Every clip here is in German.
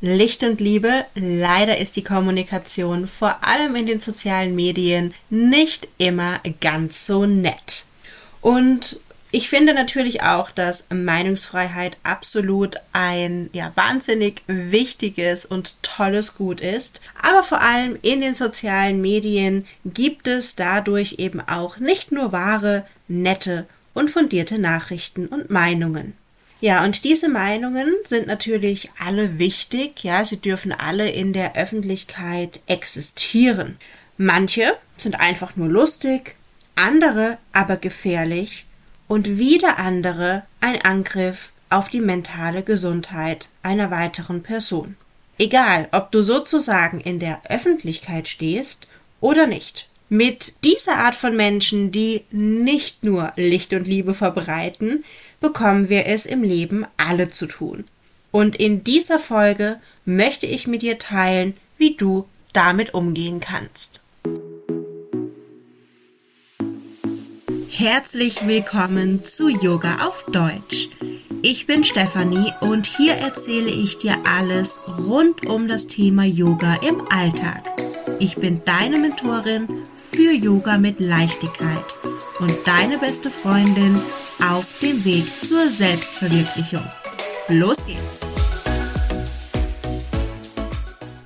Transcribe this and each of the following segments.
Licht und Liebe, leider ist die Kommunikation vor allem in den sozialen Medien nicht immer ganz so nett. Und ich finde natürlich auch, dass Meinungsfreiheit absolut ein ja wahnsinnig wichtiges und tolles Gut ist. Aber vor allem in den sozialen Medien gibt es dadurch eben auch nicht nur wahre, nette und fundierte Nachrichten und Meinungen. Ja, und diese Meinungen sind natürlich alle wichtig. Ja, sie dürfen alle in der Öffentlichkeit existieren. Manche sind einfach nur lustig, andere aber gefährlich und wieder andere ein Angriff auf die mentale Gesundheit einer weiteren Person. Egal, ob du sozusagen in der Öffentlichkeit stehst oder nicht. Mit dieser Art von Menschen, die nicht nur Licht und Liebe verbreiten, bekommen wir es im Leben alle zu tun. Und in dieser Folge möchte ich mit dir teilen, wie du damit umgehen kannst. Herzlich willkommen zu Yoga auf Deutsch. Ich bin Stefanie und hier erzähle ich dir alles rund um das Thema Yoga im Alltag. Ich bin deine Mentorin für Yoga mit Leichtigkeit und deine beste Freundin auf dem Weg zur Selbstverwirklichung. Los geht's!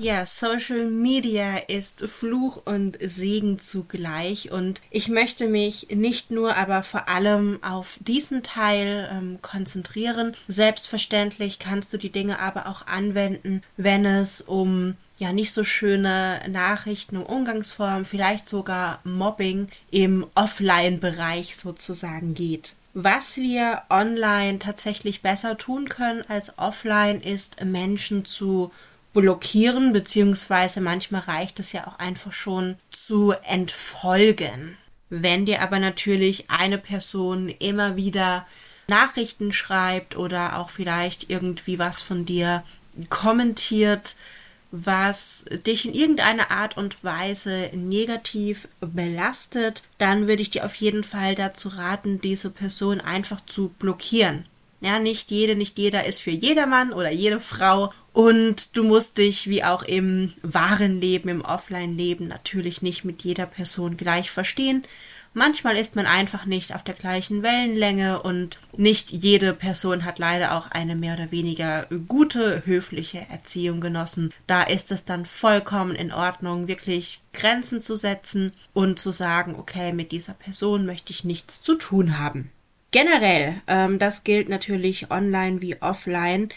Ja, Social Media ist Fluch und Segen zugleich und ich möchte mich nicht nur, aber vor allem auf diesen Teil ähm, konzentrieren. Selbstverständlich kannst du die Dinge aber auch anwenden, wenn es um ja nicht so schöne Nachrichten um Umgangsformen, vielleicht sogar Mobbing im Offline-Bereich sozusagen geht. Was wir online tatsächlich besser tun können als offline, ist Menschen zu blockieren, beziehungsweise manchmal reicht es ja auch einfach schon zu entfolgen. Wenn dir aber natürlich eine Person immer wieder Nachrichten schreibt oder auch vielleicht irgendwie was von dir kommentiert, was dich in irgendeiner Art und Weise negativ belastet, dann würde ich dir auf jeden Fall dazu raten, diese Person einfach zu blockieren. Ja, nicht jede, nicht jeder ist für jedermann oder jede Frau. Und du musst dich, wie auch im wahren Leben, im Offline-Leben, natürlich nicht mit jeder Person gleich verstehen. Manchmal ist man einfach nicht auf der gleichen Wellenlänge und nicht jede Person hat leider auch eine mehr oder weniger gute, höfliche Erziehung genossen. Da ist es dann vollkommen in Ordnung, wirklich Grenzen zu setzen und zu sagen, okay, mit dieser Person möchte ich nichts zu tun haben. Generell, ähm, das gilt natürlich online wie offline,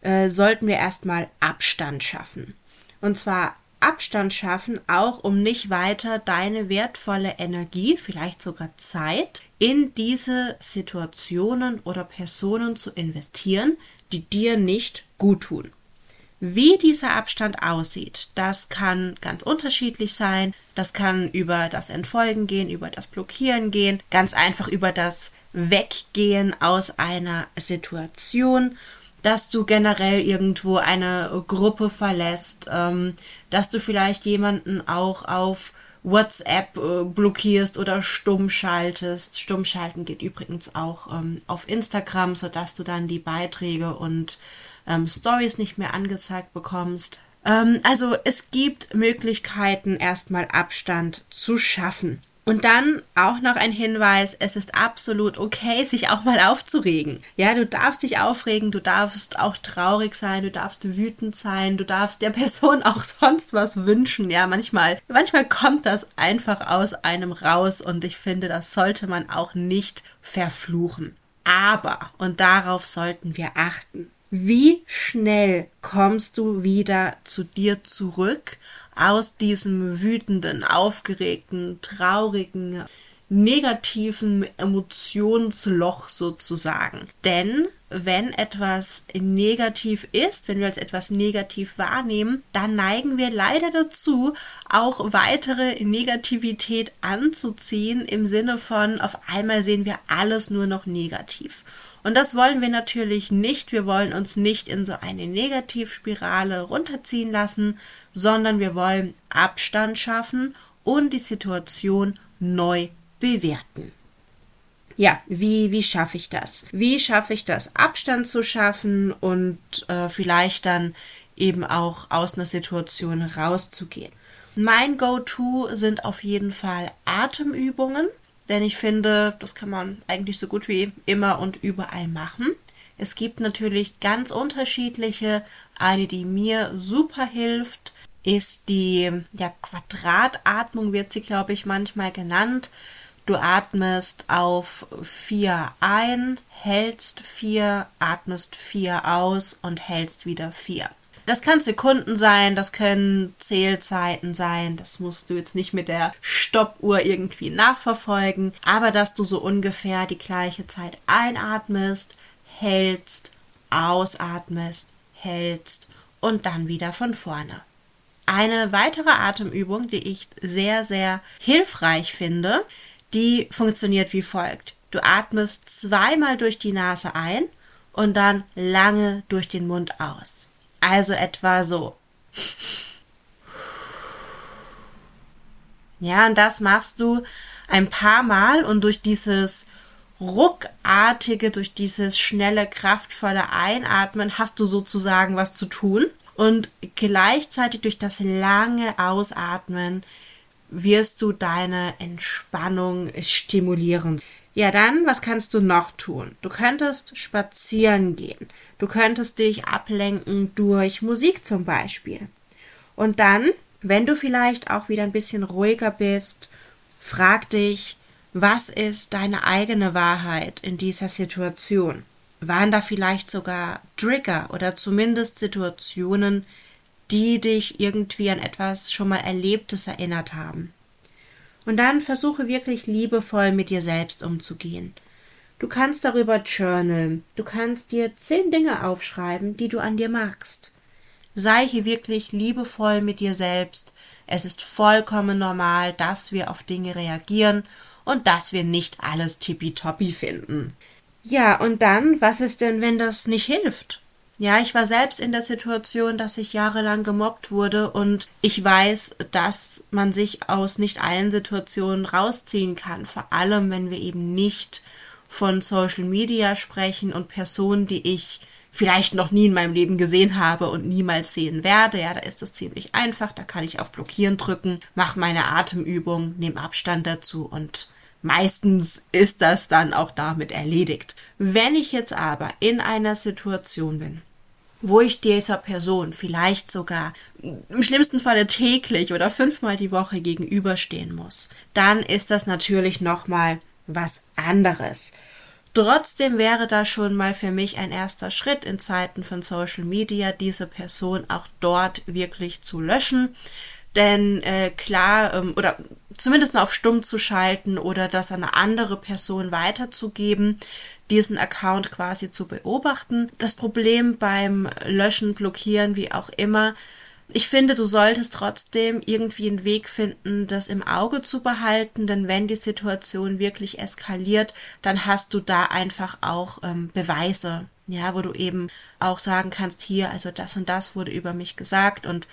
äh, sollten wir erstmal Abstand schaffen. Und zwar Abstand schaffen, auch um nicht weiter deine wertvolle Energie, vielleicht sogar Zeit, in diese Situationen oder Personen zu investieren, die dir nicht gut tun. Wie dieser Abstand aussieht, das kann ganz unterschiedlich sein. Das kann über das Entfolgen gehen, über das Blockieren gehen, ganz einfach über das Weggehen aus einer Situation dass du generell irgendwo eine Gruppe verlässt, ähm, dass du vielleicht jemanden auch auf WhatsApp äh, blockierst oder stumm schaltest. Stumm schalten geht übrigens auch ähm, auf Instagram, sodass du dann die Beiträge und ähm, Stories nicht mehr angezeigt bekommst. Ähm, also es gibt Möglichkeiten, erstmal Abstand zu schaffen. Und dann auch noch ein Hinweis, es ist absolut okay, sich auch mal aufzuregen. Ja, du darfst dich aufregen, du darfst auch traurig sein, du darfst wütend sein, du darfst der Person auch sonst was wünschen. Ja, manchmal, manchmal kommt das einfach aus einem raus und ich finde, das sollte man auch nicht verfluchen. Aber, und darauf sollten wir achten, wie schnell kommst du wieder zu dir zurück aus diesem wütenden, aufgeregten, traurigen, negativen Emotionsloch sozusagen. Denn wenn etwas negativ ist, wenn wir als etwas negativ wahrnehmen, dann neigen wir leider dazu, auch weitere Negativität anzuziehen im Sinne von auf einmal sehen wir alles nur noch negativ. Und das wollen wir natürlich nicht. Wir wollen uns nicht in so eine Negativspirale runterziehen lassen, sondern wir wollen Abstand schaffen und die Situation neu bewerten. Ja, wie, wie schaffe ich das? Wie schaffe ich das, Abstand zu schaffen und äh, vielleicht dann eben auch aus einer Situation rauszugehen. Mein Go-To sind auf jeden Fall Atemübungen, denn ich finde, das kann man eigentlich so gut wie immer und überall machen. Es gibt natürlich ganz unterschiedliche. Eine, die mir super hilft, ist die ja, Quadratatmung, wird sie, glaube ich, manchmal genannt. Du atmest auf vier ein, hältst vier, atmest vier aus und hältst wieder vier. Das kann Sekunden sein, das können Zählzeiten sein, das musst du jetzt nicht mit der Stoppuhr irgendwie nachverfolgen, aber dass du so ungefähr die gleiche Zeit einatmest, hältst, ausatmest, hältst und dann wieder von vorne. Eine weitere Atemübung, die ich sehr, sehr hilfreich finde, die funktioniert wie folgt. Du atmest zweimal durch die Nase ein und dann lange durch den Mund aus. Also etwa so. Ja, und das machst du ein paar Mal und durch dieses ruckartige, durch dieses schnelle, kraftvolle Einatmen hast du sozusagen was zu tun. Und gleichzeitig durch das lange Ausatmen wirst du deine Entspannung stimulieren. Ja, dann, was kannst du noch tun? Du könntest spazieren gehen. Du könntest dich ablenken durch Musik zum Beispiel. Und dann, wenn du vielleicht auch wieder ein bisschen ruhiger bist, frag dich, was ist deine eigene Wahrheit in dieser Situation? Waren da vielleicht sogar Trigger oder zumindest Situationen, die dich irgendwie an etwas schon mal Erlebtes erinnert haben? Und dann versuche wirklich liebevoll mit dir selbst umzugehen. Du kannst darüber journalen, du kannst dir zehn Dinge aufschreiben, die du an dir magst. Sei hier wirklich liebevoll mit dir selbst. Es ist vollkommen normal, dass wir auf Dinge reagieren und dass wir nicht alles tippitoppi finden. Ja, und dann, was ist denn, wenn das nicht hilft? Ja, ich war selbst in der Situation, dass ich jahrelang gemobbt wurde und ich weiß, dass man sich aus nicht allen Situationen rausziehen kann, vor allem wenn wir eben nicht von Social Media sprechen und Personen, die ich vielleicht noch nie in meinem Leben gesehen habe und niemals sehen werde. Ja, da ist das ziemlich einfach. Da kann ich auf Blockieren drücken, mache meine Atemübung, nehme Abstand dazu und Meistens ist das dann auch damit erledigt. Wenn ich jetzt aber in einer Situation bin, wo ich dieser Person vielleicht sogar im schlimmsten Falle täglich oder fünfmal die Woche gegenüberstehen muss, dann ist das natürlich nochmal was anderes. Trotzdem wäre da schon mal für mich ein erster Schritt in Zeiten von Social Media, diese Person auch dort wirklich zu löschen. Denn äh, klar, ähm, oder zumindest mal auf stumm zu schalten oder das an eine andere Person weiterzugeben, diesen Account quasi zu beobachten. Das Problem beim Löschen, Blockieren, wie auch immer, ich finde, du solltest trotzdem irgendwie einen Weg finden, das im Auge zu behalten, denn wenn die Situation wirklich eskaliert, dann hast du da einfach auch ähm, Beweise, ja, wo du eben auch sagen kannst, hier, also das und das wurde über mich gesagt und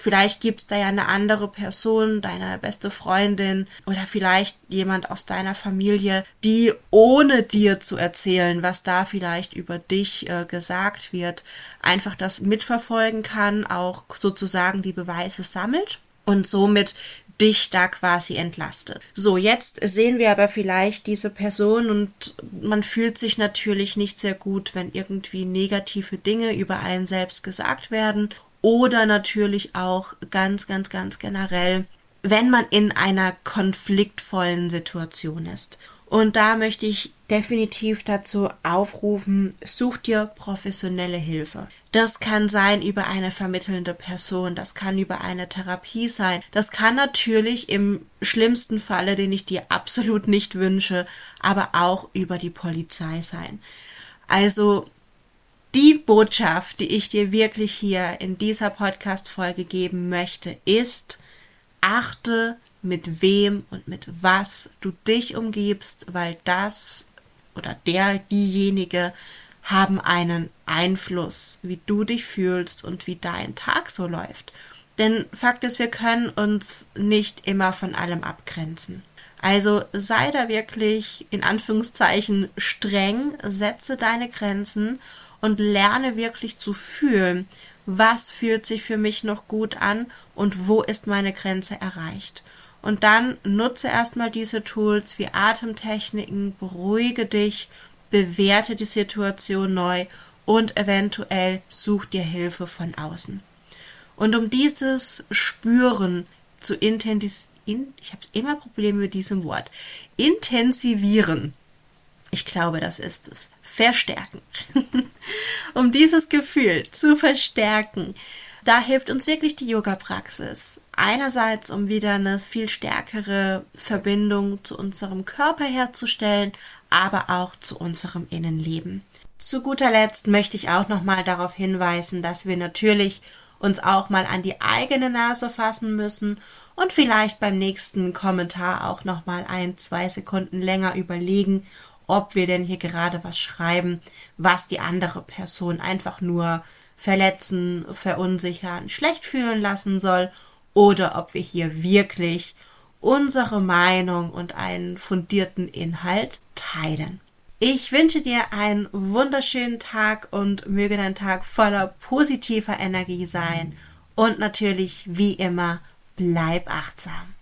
Vielleicht gibt's da ja eine andere Person, deine beste Freundin oder vielleicht jemand aus deiner Familie, die ohne dir zu erzählen, was da vielleicht über dich äh, gesagt wird, einfach das mitverfolgen kann, auch sozusagen die Beweise sammelt und somit dich da quasi entlastet. So, jetzt sehen wir aber vielleicht diese Person und man fühlt sich natürlich nicht sehr gut, wenn irgendwie negative Dinge über einen selbst gesagt werden oder natürlich auch ganz, ganz, ganz generell, wenn man in einer konfliktvollen Situation ist. Und da möchte ich definitiv dazu aufrufen, such dir professionelle Hilfe. Das kann sein über eine vermittelnde Person, das kann über eine Therapie sein, das kann natürlich im schlimmsten Falle, den ich dir absolut nicht wünsche, aber auch über die Polizei sein. Also die Botschaft, die ich dir wirklich hier in dieser Podcast-Folge geben möchte, ist, achte mit wem und mit was du dich umgibst, weil das oder der, diejenige haben einen Einfluss, wie du dich fühlst und wie dein Tag so läuft. Denn Fakt ist, wir können uns nicht immer von allem abgrenzen. Also sei da wirklich in Anführungszeichen streng, setze deine Grenzen und lerne wirklich zu fühlen, was fühlt sich für mich noch gut an und wo ist meine Grenze erreicht. Und dann nutze erstmal diese Tools wie Atemtechniken, beruhige dich, bewerte die Situation neu und eventuell such dir Hilfe von außen. Und um dieses Spüren zu intensivieren, ich habe immer Probleme mit diesem Wort, intensivieren, ich glaube, das ist es. Verstärken. um dieses Gefühl zu verstärken, da hilft uns wirklich die Yoga-Praxis. Einerseits, um wieder eine viel stärkere Verbindung zu unserem Körper herzustellen, aber auch zu unserem Innenleben. Zu guter Letzt möchte ich auch nochmal darauf hinweisen, dass wir natürlich uns auch mal an die eigene Nase fassen müssen und vielleicht beim nächsten Kommentar auch nochmal ein, zwei Sekunden länger überlegen, ob wir denn hier gerade was schreiben, was die andere Person einfach nur verletzen, verunsichern, schlecht fühlen lassen soll oder ob wir hier wirklich unsere Meinung und einen fundierten Inhalt teilen. Ich wünsche dir einen wunderschönen Tag und möge dein Tag voller positiver Energie sein. Und natürlich, wie immer, bleib achtsam.